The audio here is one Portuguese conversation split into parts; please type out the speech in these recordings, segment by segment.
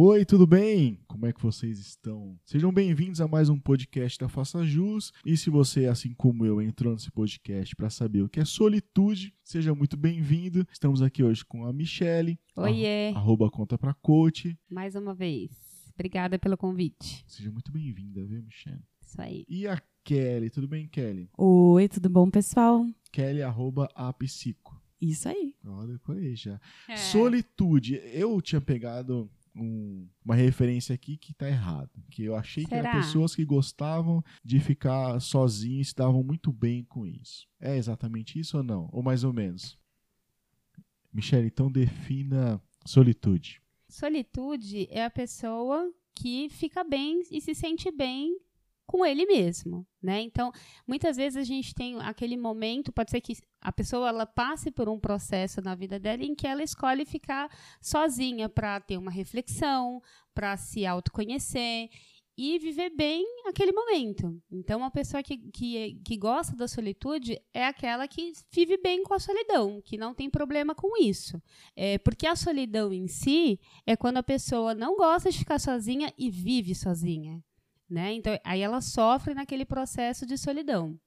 Oi, tudo bem? Como é que vocês estão? Sejam bem-vindos a mais um podcast da Faça Jus. E se você, assim como eu, entrou nesse podcast para saber o que é solitude, seja muito bem-vindo. Estamos aqui hoje com a Michele, Oiê, arroba conta pra coach. mais uma vez. Obrigada pelo convite. Seja muito bem-vinda, viu, Michele? Isso aí. E a Kelly, tudo bem, Kelly? Oi, tudo bom, pessoal? Kelly, arroba apsico. Isso aí. Olha, decorei já. É. Solitude. Eu tinha pegado um- uma referência aqui que tá errado. Que eu achei que Será? eram pessoas que gostavam de ficar sozinhas e se davam muito bem com isso. É exatamente isso ou não? Ou mais ou menos? Michele, então defina solitude. Solitude é a pessoa que fica bem e se sente bem com ele mesmo, né? Então, muitas vezes a gente tem aquele momento, pode ser que a pessoa ela passe por um processo na vida dela em que ela escolhe ficar sozinha para ter uma reflexão, para se autoconhecer e viver bem aquele momento. Então, uma pessoa que, que, que gosta da solitude é aquela que vive bem com a solidão, que não tem problema com isso. É, porque a solidão em si é quando a pessoa não gosta de ficar sozinha e vive sozinha. Né? Então, aí ela sofre naquele processo de solidão.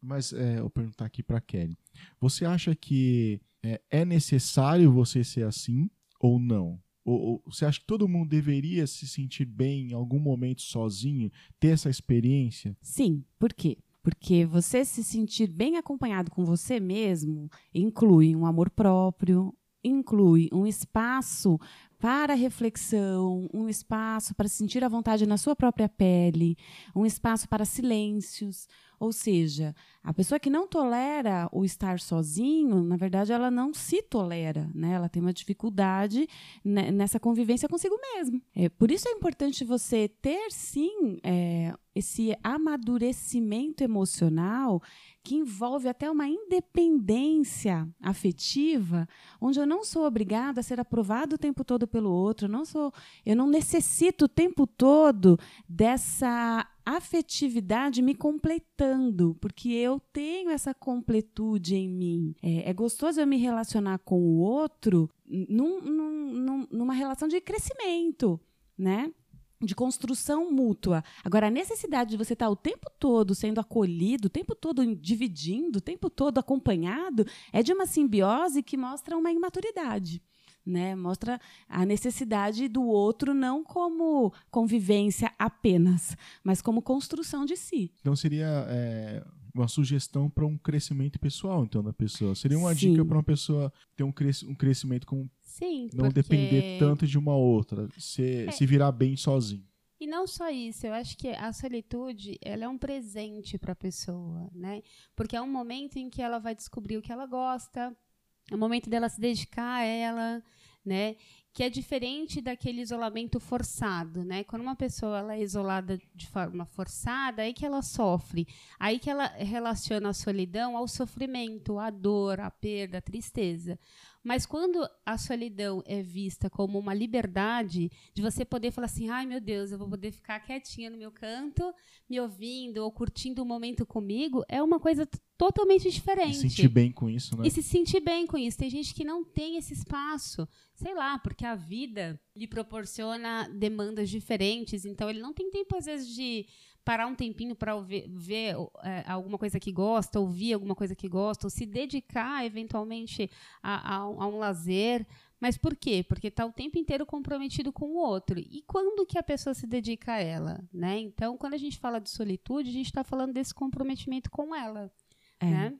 Mas é, eu vou perguntar aqui pra Kelly. Você acha que é, é necessário você ser assim ou não? Ou, ou você acha que todo mundo deveria se sentir bem em algum momento sozinho, ter essa experiência? Sim, por quê? Porque você se sentir bem acompanhado com você mesmo inclui um amor próprio, inclui um espaço para reflexão, um espaço para sentir a vontade na sua própria pele, um espaço para silêncios. Ou seja, a pessoa que não tolera o estar sozinho, na verdade, ela não se tolera, né? Ela tem uma dificuldade ne- nessa convivência consigo mesmo. É, por isso é importante você ter, sim, é, esse amadurecimento emocional que envolve até uma independência afetiva, onde eu não sou obrigada a ser aprovada o tempo todo pelo outro, não sou, eu não necessito o tempo todo dessa afetividade me completando, porque eu tenho essa completude em mim. É, é gostoso eu me relacionar com o outro num- num- num- numa relação de crescimento, né? De construção mútua. Agora, a necessidade de você estar o tempo todo sendo acolhido, o tempo todo dividindo, o tempo todo acompanhado, é de uma simbiose que mostra uma imaturidade. Né? Mostra a necessidade do outro não como convivência apenas, mas como construção de si. Então seria é, uma sugestão para um crescimento pessoal, então, da pessoa. Seria uma Sim. dica para uma pessoa ter um, cres um crescimento com Sim, não porque... depender tanto de uma outra, se, É. se virar bem sozinho. E não só isso, eu acho que a solitude ela é um presente para a pessoa, né? Porque é um momento em que ela vai descobrir o que ela gosta, é o momento dela se dedicar a ela, né? Que é diferente daquele isolamento forçado, né? Quando uma pessoa ela é isolada de forma forçada, aí que ela sofre, aí que ela relaciona a solidão ao sofrimento, à dor, à perda, à tristeza. Mas quando a solidão é vista como uma liberdade de você poder falar assim, ai meu Deus, eu vou poder ficar quietinha no meu canto, me ouvindo ou curtindo o momento comigo, é uma coisa totalmente E diferente. sentir bem com isso, né? E se sentir bem com isso. Tem gente que não tem esse espaço, sei lá, porque a vida lhe proporciona demandas diferentes, então ele não tem tempo, às vezes, de parar um tempinho para ver, ver é, alguma coisa que gosta, ouvir alguma coisa que gosta, ou se dedicar, eventualmente, a, a um- a um lazer. Mas por quê? Porque está o tempo inteiro comprometido com o outro. E quando que a pessoa se dedica a ela? Né? Então, quando a gente fala de solitude, a gente está falando desse comprometimento com ela. É. Né?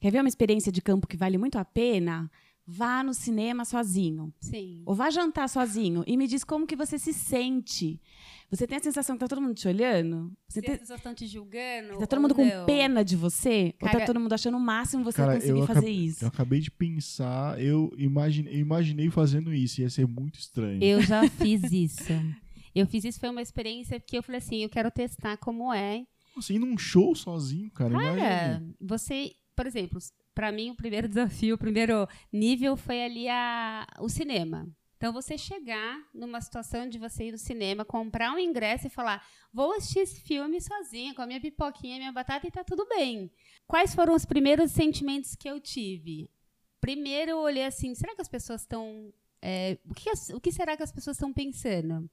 Quer ver uma experiência de campo que vale muito a pena? Vá no cinema sozinho. Sim. Ou vá jantar sozinho e me diz como que você se sente. Você tem a sensação que tá todo mundo te olhando? Você tem, as pessoas estão te julgando. tá todo ou mundo com não. pena de você? ou Cara, tá todo mundo achando o máximo você Cara, conseguir fazer acabei- isso? Eu acabei de pensar, eu imaginei, eu imaginei fazendo isso, ia ser muito estranho. Eu já fiz isso. Eu fiz isso, foi uma experiência que eu falei assim, eu quero testar como é. Nossa, ir num show sozinho, cara, Cara, imagina. você, por exemplo, para mim o primeiro desafio, o primeiro nível foi ali a, o cinema. Então, você chegar numa situação de você ir no cinema, comprar um ingresso e falar: vou assistir esse filme sozinha, com a minha pipoquinha, minha batata e tá tudo bem. Quais foram os primeiros sentimentos que eu tive? Primeiro, eu olhei assim: será que as pessoas estão é, o, que o que será que as pessoas estão pensando?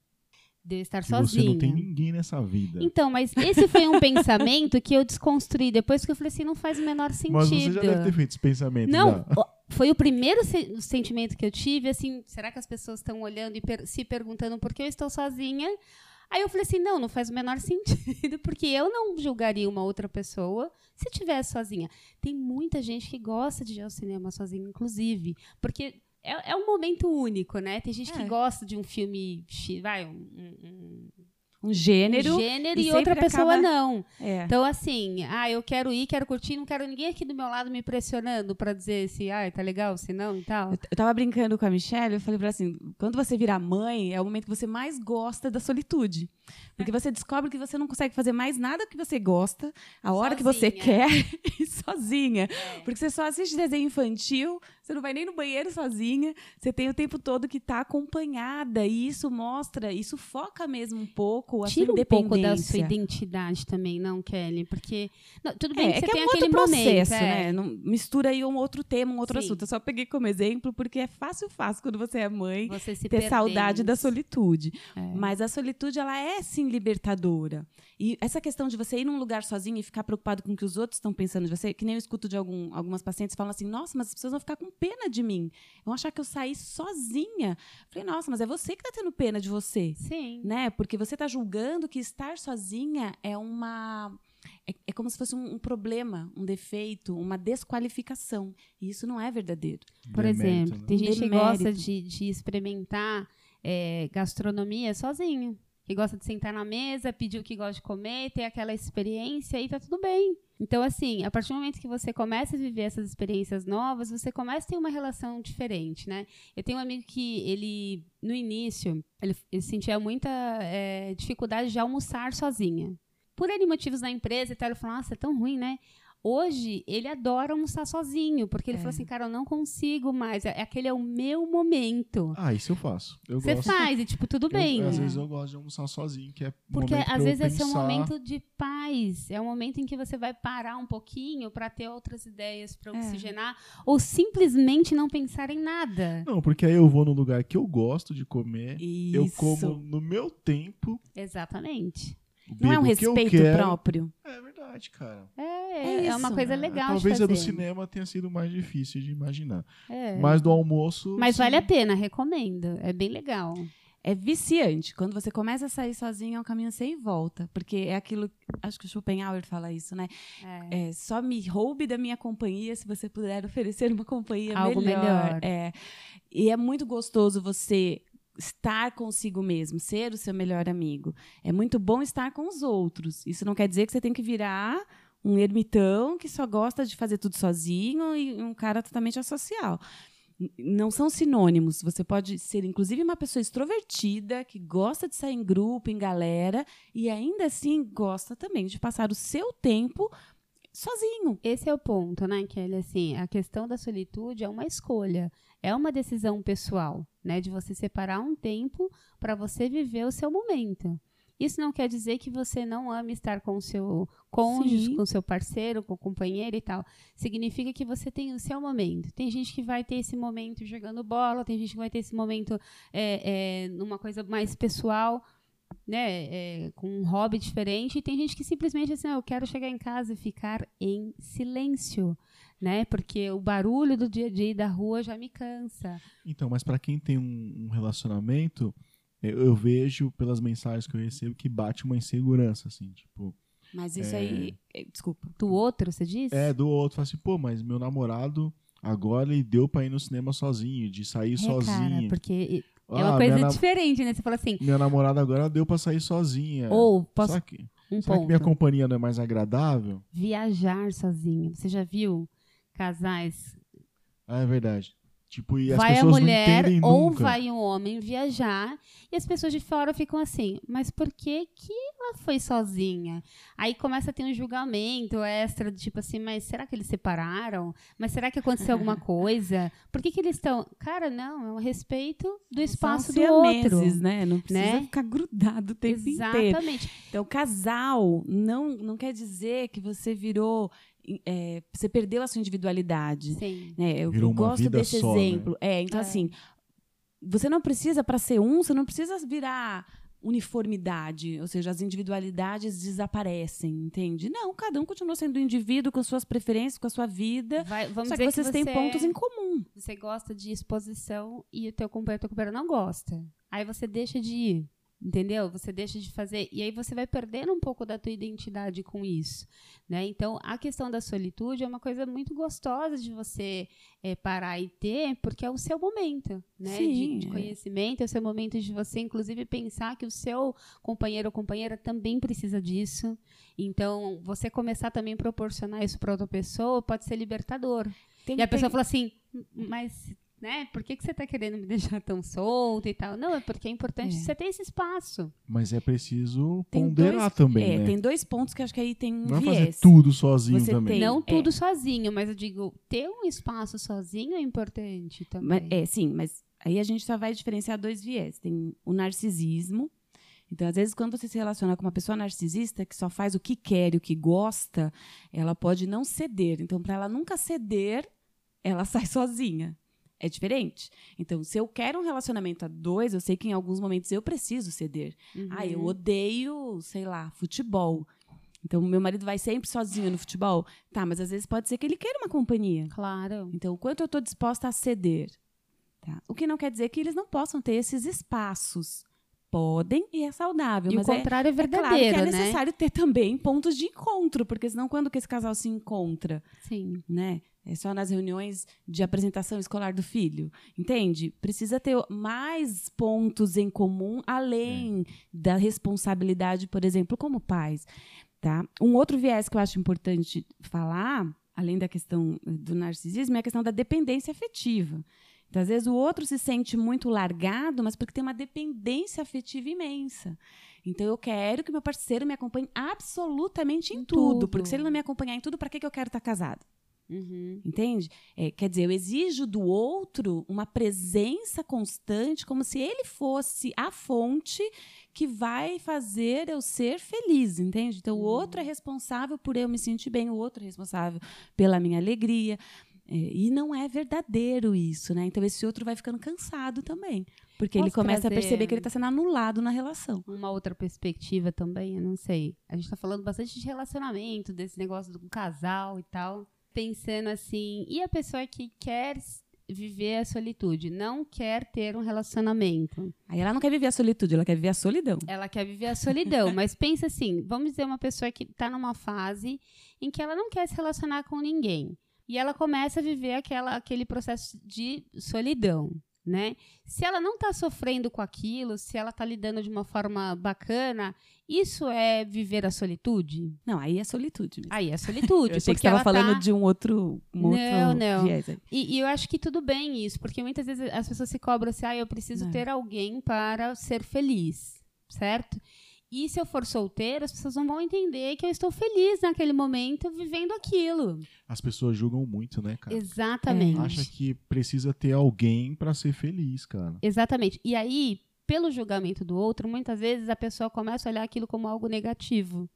De eu estar Que sozinha. você não tem ninguém nessa vida. Então, mas esse foi um pensamento que eu desconstruí depois que eu falei assim, não faz o menor sentido. Mas você já deve ter feito esse pensamento. Não, já. foi o primeiro se- o sentimento que eu tive, assim, será que as pessoas estão olhando e per- se perguntando por que eu estou sozinha? Aí eu falei assim, não, não faz o menor sentido, porque eu não julgaria uma outra pessoa se estivesse sozinha. Tem muita gente que gosta de ir ao cinema sozinha, inclusive, porque é, é um momento único, né? Tem gente que É. gosta de um filme, vai, um, um- um- Um um gênero. gênero e e, outra pessoa acaba- não. É. Então, assim, ah, eu quero ir, quero curtir, não quero ninguém aqui do meu lado me pressionando pra dizer se, ah, tá legal, se não e tal. Eu, eu tava brincando com a Michelle, eu falei pra ela assim, quando você virar mãe, é o momento que você mais gosta da solitude. Porque você descobre que você não consegue fazer mais nada que você gosta, a hora que você quer, e sozinha. É. Porque você só assiste desenho infantil, você não vai nem no banheiro sozinha, você tem o tempo todo que tá acompanhada, e isso mostra, isso foca mesmo um pouco a Tira sua um pouco da independência. sua identidade também, não, Kelly? Porque. não, tudo bem É, que é você que tem é um aquele outro processo, momento. é. né? Não, mistura aí um outro tema, um outro Sim. assunto. Eu só peguei como exemplo porque é fácil, fácil quando você é mãe Você ter perder saudade da solitude. É. Mas a solitude, ela é sim libertadora. E essa questão de você ir num lugar sozinho e ficar preocupado com o que os outros estão pensando de você, que nem eu escuto de algum- algumas pacientes falam assim: nossa, mas as pessoas vão ficar com pena de mim. Vão achar que eu saí sozinha. Falei, nossa, mas é você que está tendo pena de você. Sim. Né? Porque você está julgando que estar sozinha é uma. É, é como se fosse um, um problema, um defeito, uma desqualificação. E isso não é verdadeiro. Por Demérito, exemplo, né? tem gente que Demérito. gosta de, de experimentar é, gastronomia sozinho. Que gosta de sentar na mesa, pedir o que gosta de comer, ter aquela experiência e tá tudo bem. Então, assim, a partir do momento que você começa a viver essas experiências novas, você começa a ter uma relação diferente, né? Eu tenho um amigo que ele, no início, ele, ele sentia muita é, dificuldade de almoçar sozinha. Por N motivos na empresa e tal, ele falou, nossa, é tão ruim, né? Hoje, ele adora almoçar sozinho, porque ele É. falou assim, cara, eu não consigo mais, é, aquele é o meu momento. Ah, isso eu faço. Eu Você gosto. faz, e tipo, tudo Eu- bem. às né? vezes eu gosto de almoçar sozinho, que é Porque às eu vezes esse é um momento de paz, é um momento em que você vai parar um pouquinho para ter outras ideias para É. oxigenar, ou simplesmente não pensar em nada. Não, porque aí eu vou no lugar que eu gosto de comer, Isso. eu como no meu tempo. Exatamente. Não é um que respeito quero. próprio. É verdade, cara. É, É é, uma coisa É, legal Talvez de a do cinema tenha sido mais difícil de imaginar. É. Mas do almoço. Mas sim. vale a pena, recomendo. É bem legal. É viciante. Quando você começa a sair sozinho, é um caminho sem volta. Porque é aquilo. Acho que o Schopenhauer fala isso, né? É. É, só me roube da minha companhia se você puder oferecer uma companhia Algo melhor. melhor. É. E é muito gostoso você estar consigo mesmo, ser o seu melhor amigo. É muito bom estar com os outros. Isso não quer dizer que você tem que virar um ermitão que só gosta de fazer tudo sozinho e um cara totalmente asocial. N- Não são sinônimos. Você pode ser, inclusive, uma pessoa extrovertida, que gosta de sair em grupo, em galera, e ainda assim gosta também de passar o seu tempo sozinho. Esse é o ponto, né, Kelly? Assim, a questão da solitude é uma escolha, é uma decisão pessoal, né, de você separar um tempo para você viver o seu momento. Isso não quer dizer que você não ame estar com o seu cônjuge, Sim. com o seu parceiro, com o companheiro e tal. Significa que você tem o seu momento. Tem gente que vai ter esse momento jogando bola, tem gente que vai ter esse momento é, é, numa coisa mais pessoal, né, é, com um hobby diferente, e tem gente que simplesmente assim, "Ah, eu quero chegar em casa e ficar em silêncio, né? Porque o barulho do dia a dia da rua já me cansa. Então, mas pra quem tem um, um relacionamento, eu, eu vejo pelas mensagens que eu recebo que bate uma insegurança, assim, tipo. Mas isso É. aí. é, Desculpa. Do outro, você disse? É, do outro, fala assim, pô, mas meu namorado agora ele deu pra ir no cinema sozinho, de sair É, sozinho. cara, porque é Ah, uma coisa minha, na- diferente, né? Você fala assim, minha namorada agora deu pra sair sozinha. ou posso Será que, um será que ponto, minha companhia não é mais agradável? viajar sozinho. Você já viu casais Ah, é verdade. Tipo, e as vai a pessoas mulher não entendem ou nunca. vai um homem viajar e as pessoas de fora ficam assim, mas por que que ela foi sozinha? Aí começa a ter um julgamento extra, do tipo assim, mas será que eles separaram? Mas será que aconteceu alguma coisa? Por que que eles estão... Cara, não, é um respeito do espaço do outro. siameses, né? Não precisa né? ficar grudado o tempo inteiro. Exatamente. Então, casal não, não quer dizer que você virou. É, você perdeu a sua individualidade. Sim. né? Eu, eu gosto desse só, né? exemplo. É, então, É. assim, você não precisa, para ser um, você não precisa virar uniformidade, ou seja, as individualidades desaparecem, entende? Não, cada um continua sendo indivíduo com suas preferências, com a sua vida. Vai, vamos só dizer que vocês que têm você- pontos em comum. Você gosta de exposição e o teu companheiro, teu companheiro não gosta. Aí você deixa de ir, entendeu? Você deixa de fazer e aí você vai perdendo um pouco da tua identidade com isso, né? Então, a questão da solitude é uma coisa muito gostosa de você eh, parar e ter, porque é o seu momento, né? de, Sim, de é. conhecimento, é o seu momento de você, inclusive, pensar que o seu companheiro ou companheira também precisa disso. Então, você começar também a proporcionar isso para outra pessoa pode ser libertador. Tem- E a pessoa fala assim, mas, né, por que, que você tá querendo me deixar tão solta e tal? Não, é porque é importante É. você ter esse espaço. Mas é preciso tem ponderar dois- também, é, né? tem dois pontos que acho que aí tem um Não é fazer viés. tudo sozinho Você também. tem- Não é. tudo sozinho, mas eu digo, ter um espaço sozinho é importante também. Mas- é, sim, mas aí a gente só vai diferenciar dois viés. Tem o narcisismo. Então, às vezes, quando você se relaciona com uma pessoa narcisista que só faz o que quer e o que gosta, ela pode não ceder. Então, para ela nunca ceder, ela sai sozinha. É diferente. Então, se eu quero um relacionamento a dois, eu sei que em alguns momentos eu preciso ceder. Uhum. Ah, eu odeio, sei lá, futebol. Então, meu marido vai sempre sozinho no futebol. Tá, mas às vezes pode ser que ele queira uma companhia. Claro. Então, o quanto eu estou disposta a ceder? Tá? O que não quer dizer que eles não possam ter esses espaços. Podem e é saudável. E o mas é, contrário é é claro que verdadeiro, é né? necessário ter também pontos de encontro, porque senão quando que esse casal se encontra? Sim. né? É só nas reuniões de apresentação escolar do filho, entende? Precisa ter mais pontos em comum além da responsabilidade, por exemplo, como pais, tá? Um outro viés que eu acho importante falar, além da questão do narcisismo, é a questão da dependência afetiva. Então, às vezes o outro se sente muito largado, mas porque tem uma dependência afetiva imensa. Então, eu quero que meu parceiro me acompanhe absolutamente em, Em tudo, tudo. porque se ele não me acompanhar em tudo, para que, que eu quero estar casado? Uhum. Entende? É, quer dizer, eu exijo do outro uma presença constante, como se ele fosse a fonte que vai fazer eu ser feliz, entende? Então, o outro é responsável por eu me sentir bem, o outro é responsável pela minha alegria. É, e não é verdadeiro isso, né? Então, esse outro vai ficando cansado também. Porque ele Posso começa a perceber que ele está sendo anulado na relação. Uma outra perspectiva também, eu não sei. A gente tá falando bastante de relacionamento, desse negócio do casal e tal. Pensando assim, e a pessoa que quer viver a solitude, não quer ter um relacionamento. Aí ela não quer viver a solitude, ela quer viver a solidão. Ela quer viver a solidão, mas pensa assim, vamos dizer uma pessoa que está numa fase em que ela não quer se relacionar com ninguém. E ela começa a viver aquela, aquele processo de solidão, né? Se ela não está sofrendo com aquilo, se ela está lidando de uma forma bacana, isso é viver a solitude? Não, aí é solitude mesmo. Aí é solitude. eu achei que estava ela falando tá- de um outro, um outro Não, não. viés aí. E, e eu acho que tudo bem isso, porque muitas vezes as pessoas se cobram assim, ah, eu preciso É. ter alguém para ser feliz, certo? E se eu for solteira, as pessoas não vão entender que eu estou feliz naquele momento vivendo aquilo. As pessoas julgam muito, né, cara? Exatamente. Acha que precisa ter alguém pra ser feliz, cara. Exatamente. E aí, pelo julgamento do outro, muitas vezes a pessoa começa a olhar aquilo como algo negativo.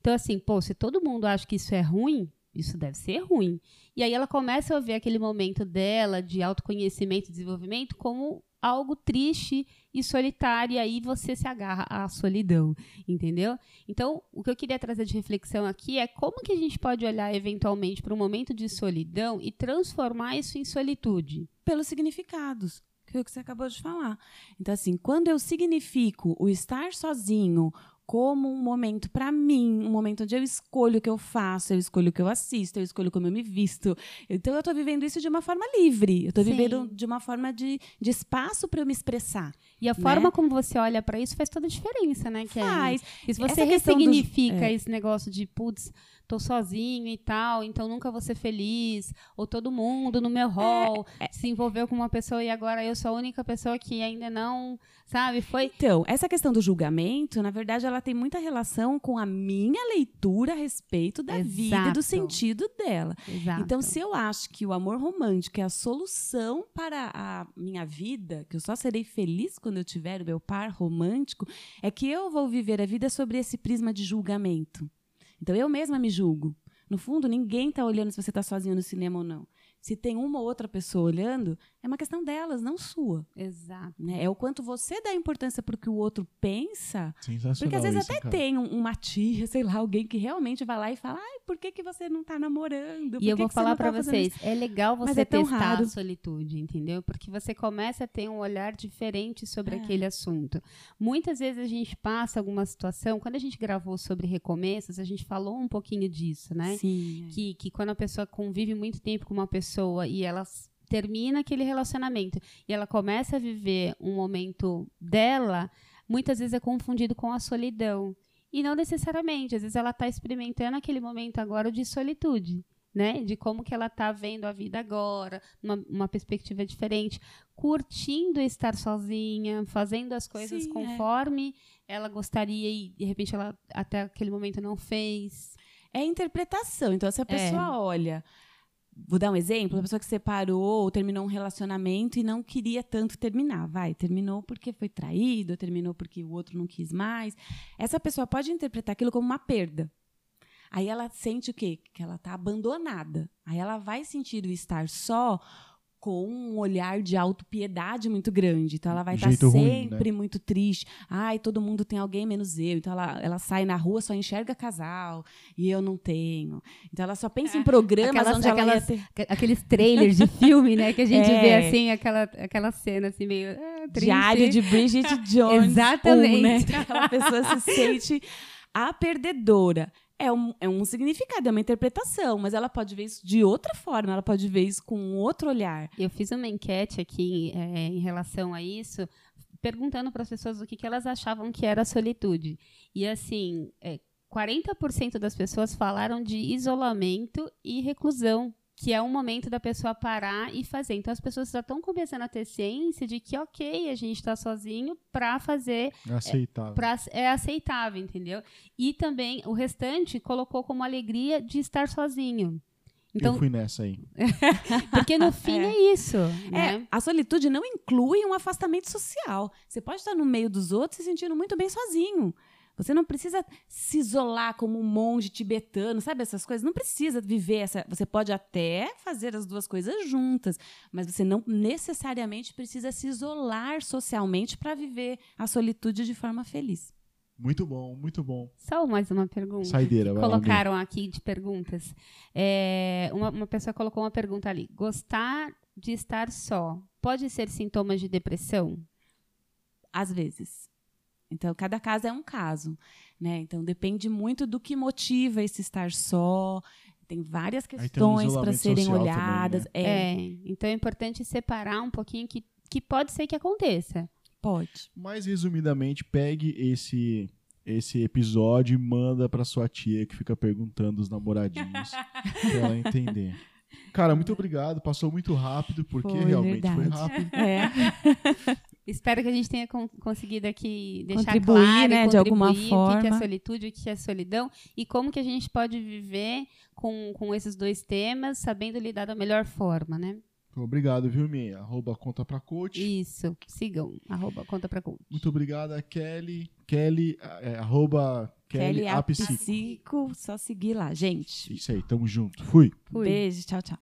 Então, assim, pô, se todo mundo acha que isso é ruim, isso deve ser ruim. E aí ela começa a ver aquele momento dela de autoconhecimento e desenvolvimento como algo triste e solitário, e aí você se agarra à solidão, entendeu? Então, o que eu queria trazer de reflexão aqui é como que a gente pode olhar eventualmente para um momento de solidão e transformar isso em solitude. pelos significados, que foi o que você acabou de falar. Então, assim, quando eu significo o estar sozinho como um momento para mim, um momento onde eu escolho o que eu faço, eu escolho o que eu assisto, eu escolho como eu me visto. Então, eu estou vivendo isso de uma forma livre. Eu estou vivendo de uma forma de, de espaço para eu me expressar. E a forma como você olha pra isso faz toda a diferença, né, Kelly? Faz. E se você questão do- ressignifica é. esse negócio de, putz, tô sozinho e tal, então nunca vou ser feliz, ou todo mundo no É, meu hall se envolveu com uma pessoa e agora eu sou a única pessoa que ainda não, sabe? Foi. Então, essa questão do julgamento, na verdade, ela tem muita relação com a minha leitura a respeito da vida e do Exato. sentido dela. Exato. Então, se eu acho que o amor romântico é a solução para a minha vida, que eu só serei feliz quando eu tiver o meu par romântico, é que eu vou viver a vida sobre esse prisma de julgamento. Então, eu mesma me julgo. No fundo, ninguém está olhando se você está sozinho no cinema ou não. Se tem uma ou outra pessoa olhando, é uma questão delas, não sua. Exato. Né? É o quanto você dá importância para o que o outro pensa. Sensacional. Porque às vezes isso, até cara. tem um- uma tia, sei lá, alguém que realmente vai lá e fala: ai, por que, que você não tá namorando? Por E eu vou você falar não tá vocês, isso?" é legal você é testar raro. a solitude, entendeu? Porque você começa a ter um olhar diferente sobre É. aquele assunto. Muitas vezes a gente passa alguma situação, quando a gente gravou sobre recomeços, a gente falou um pouquinho disso, né? Sim. é. Que, que quando a pessoa convive muito tempo com uma pessoa e ela termina aquele relacionamento e ela começa a viver um momento dela, muitas vezes é confundido com a solidão. E não necessariamente, às vezes ela está experimentando aquele momento agora de solitude. Né? De como que ela está vendo a vida agora, uma, uma perspectiva diferente, curtindo estar sozinha, fazendo as coisas Sim, é. conforme ela gostaria e de repente ela até aquele momento não fez. É interpretação. Então, se a É. pessoa olha. Vou dar um exemplo: a pessoa que separou ou terminou um relacionamento e não queria tanto terminar. Vai, terminou porque foi traído, terminou porque o outro não quis mais. Essa pessoa pode interpretar aquilo como uma perda. Aí ela sente o quê? Que ela está abandonada. Aí ela vai sentir o estar só com um olhar de autopiedade muito grande. Então ela vai estar Jeito ruim, né? sempre muito triste. Ai, todo mundo tem alguém menos eu. Então ela, ela sai na rua, só enxerga casal e eu não tenho. Então ela só pensa em programas Aquelas- onde ela ia aquelas- ter Aqu- Aqueles trailers de filme, né? Que a gente É. vê assim, aquela, aquela cena assim, meio. ah, triste. diário de Bridget Jones. Exatamente. um, né? Que Aquela pessoa se sente a perdedora. É um, é um significado, é uma interpretação, mas ela pode ver isso de outra forma, ela pode ver isso com outro olhar. Eu fiz uma enquete aqui é, em relação a isso, perguntando para as pessoas o que, que elas achavam que era solitude. E assim, é, 40% das pessoas falaram de isolamento e reclusão. Que é um momento da pessoa parar e fazer. Então as pessoas já estão começando a ter ciência de que, ok, a gente está sozinho para fazer É aceitável. pra, é aceitável, entendeu? E também o restante colocou como alegria de estar sozinho. Então, Eu fui nessa aí. porque no fim É. é, isso, É, né? a solitude não inclui um afastamento social. Você pode estar no meio dos outros se sentindo muito bem sozinho. Você não precisa se isolar como um monge tibetano, sabe essas coisas? Não precisa viver essa. Você pode até fazer as duas coisas juntas, mas você não necessariamente precisa se isolar socialmente para viver a solitude de forma feliz. Muito bom, muito bom. Só mais uma pergunta. Saideira, vai lá. Colocaram aqui de perguntas. É, uma, uma pessoa colocou uma pergunta ali. Gostar de estar só pode ser sintomas de depressão? às vezes. Então, cada caso é um caso, né? Então, depende muito do que motiva esse estar só. Tem várias um questões para serem social também, olhadas. né? É, É. Então é importante separar um pouquinho que, que pode ser que aconteça. pode. Mais resumidamente, pegue esse esse episódio e manda pra sua tia que fica perguntando os namoradinhos pra ela entender. Cara, muito obrigado. Passou muito rápido, porque Foi, realmente foi verdade. rápido. É. Espero que a gente tenha con- conseguido aqui deixar Contribuir, claro, né, de alguma contribuir o que que é forma. solitude, o que é solidão e como que a gente pode viver com, com esses dois temas, sabendo lidar da melhor forma, né? Obrigado, viu, Mi? Arroba conta pra coach. Isso, sigam, arroba conta pra conta. Muito obrigada, Kelly. Kelly, é, arroba Kelly, Kelly Apsico. Apsico, só seguir lá, gente. Isso aí, tamo junto. Fui. Fui. Beijo, tchau, tchau.